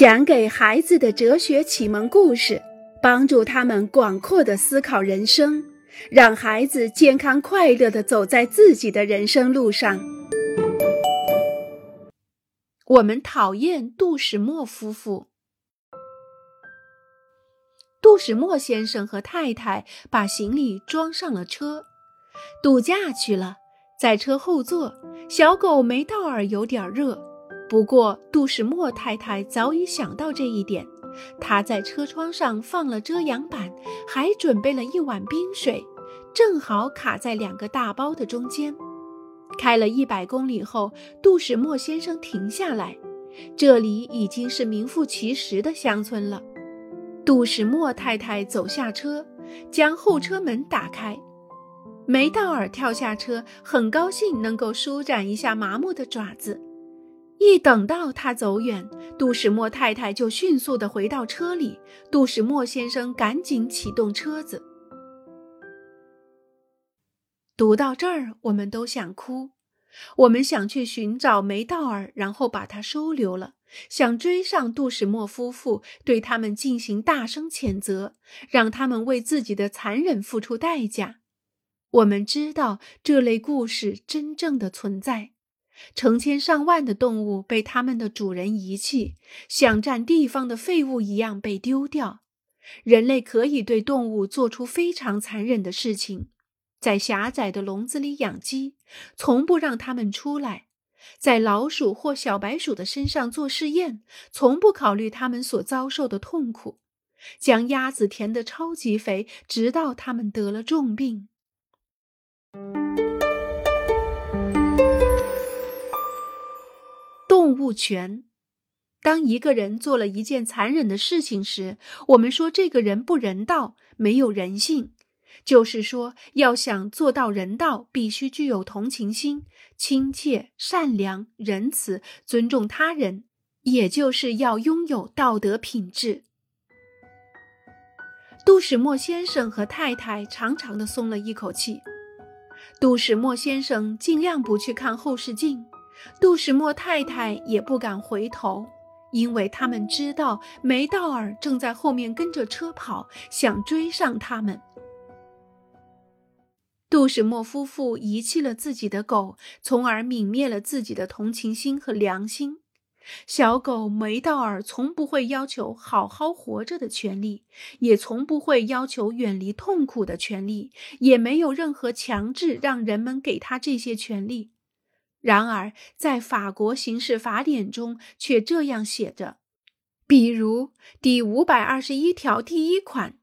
讲给孩子的哲学启蒙故事，帮助他们广阔的思考人生，让孩子健康快乐的走在自己的人生路上。我们讨厌杜始墨夫妇。杜始墨先生和太太把行李装上了车，度假去了。在车后座，小狗梅道尔有点热。不过，杜始墨太太早已想到这一点，她在车窗上放了遮阳板，还准备了一碗冰水，正好卡在两个大包的中间。开了一百公里后，杜始墨先生停下来，这里已经是名副其实的乡村了。杜始墨太太走下车，将后车门打开，梅道尔跳下车，很高兴能够舒展一下麻木的爪子。一等到他走远，杜始墨太太就迅速地回到车里。杜始墨先生赶紧启动车子。读到这儿，我们都想哭。我们想去寻找梅道尔，然后把他收留了；想追上杜始墨夫妇，对他们进行大声谴责，让他们为自己的残忍付出代价。我们知道这类故事真正的存在。成千上万的动物被他们的主人遗弃，像占地方的废物一样被丢掉。人类可以对动物做出非常残忍的事情，在狭窄的笼子里养鸡，从不让它们出来；在老鼠或小白鼠的身上做试验，从不考虑它们所遭受的痛苦；将鸭子填得超级肥，直到它们得了重病。物权。当一个人做了一件残忍的事情时，我们说这个人不人道，没有人性。就是说，要想做到人道，必须具有同情心、亲切、善良、仁慈、尊重他人，也就是要拥有道德品质。杜始墨先生和太太长长的松了一口气。杜始墨先生尽量不去看后视镜。杜什莫太太也不敢回头，因为他们知道梅道尔正在后面跟着车跑，想追上他们。杜什莫夫妇遗弃了自己的狗，从而泯灭了自己的同情心和良心。小狗梅道尔从不会要求好好活着的权利，也从不会要求远离痛苦的权利，也没有任何强制让人们给他这些权利。然而，在法国刑事法典中却这样写着，比如第五百二十一条第一款，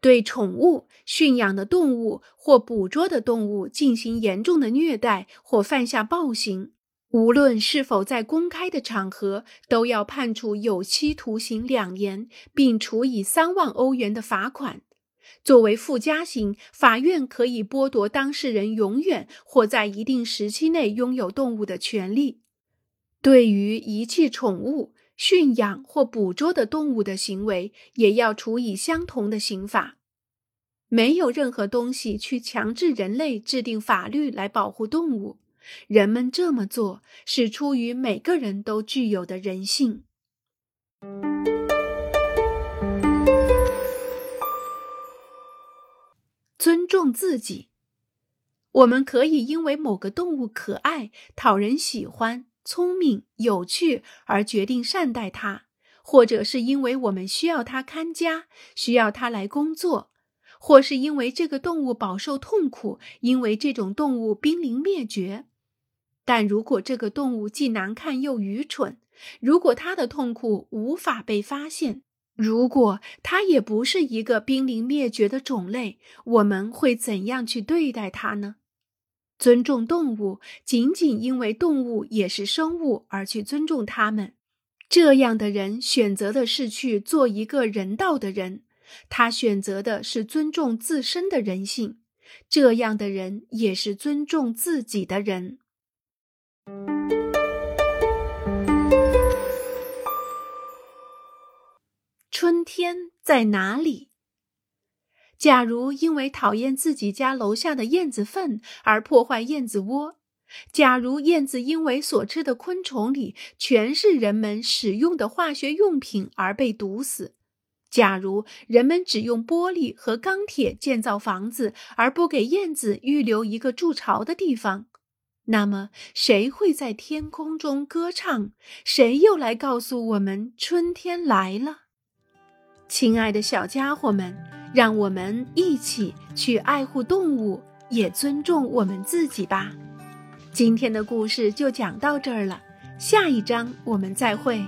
对宠物、驯养的动物或捕捉的动物进行严重的虐待或犯下暴行，无论是否在公开的场合，都要判处有期徒刑两年，并处以三万欧元的罚款。作为附加刑，法院可以剥夺当事人永远或在一定时期内拥有动物的权利。对于遗弃宠物、驯养或捕捉的动物的行为，也要处以相同的刑法。没有任何东西去强制人类制定法律来保护动物。人们这么做是出于每个人都具有的人性。尊重自己，我们可以因为某个动物可爱、讨人喜欢、聪明、有趣而决定善待它，或者是因为我们需要它看家，需要它来工作，或是因为这个动物饱受痛苦，因为这种动物濒临灭绝。但如果这个动物既难看又愚蠢，如果它的痛苦无法被发现，如果它也不是一个濒临灭绝的种类，我们会怎样去对待它呢？尊重动物，仅仅因为动物也是生物而去尊重它们，这样的人选择的是去做一个人道的人，他选择的是尊重自身的人性，这样的人也是尊重自己的人。天在哪里？假如因为讨厌自己家楼下的燕子粪而破坏燕子窝，假如燕子因为所吃的昆虫里全是人们使用的化学用品而被毒死，假如人们只用玻璃和钢铁建造房子，而不给燕子预留一个筑巢的地方，那么谁会在天空中歌唱？谁又来告诉我们春天来了？亲爱的小家伙们，让我们一起去爱护动物，也尊重我们自己吧。今天的故事就讲到这儿了，下一章我们再会。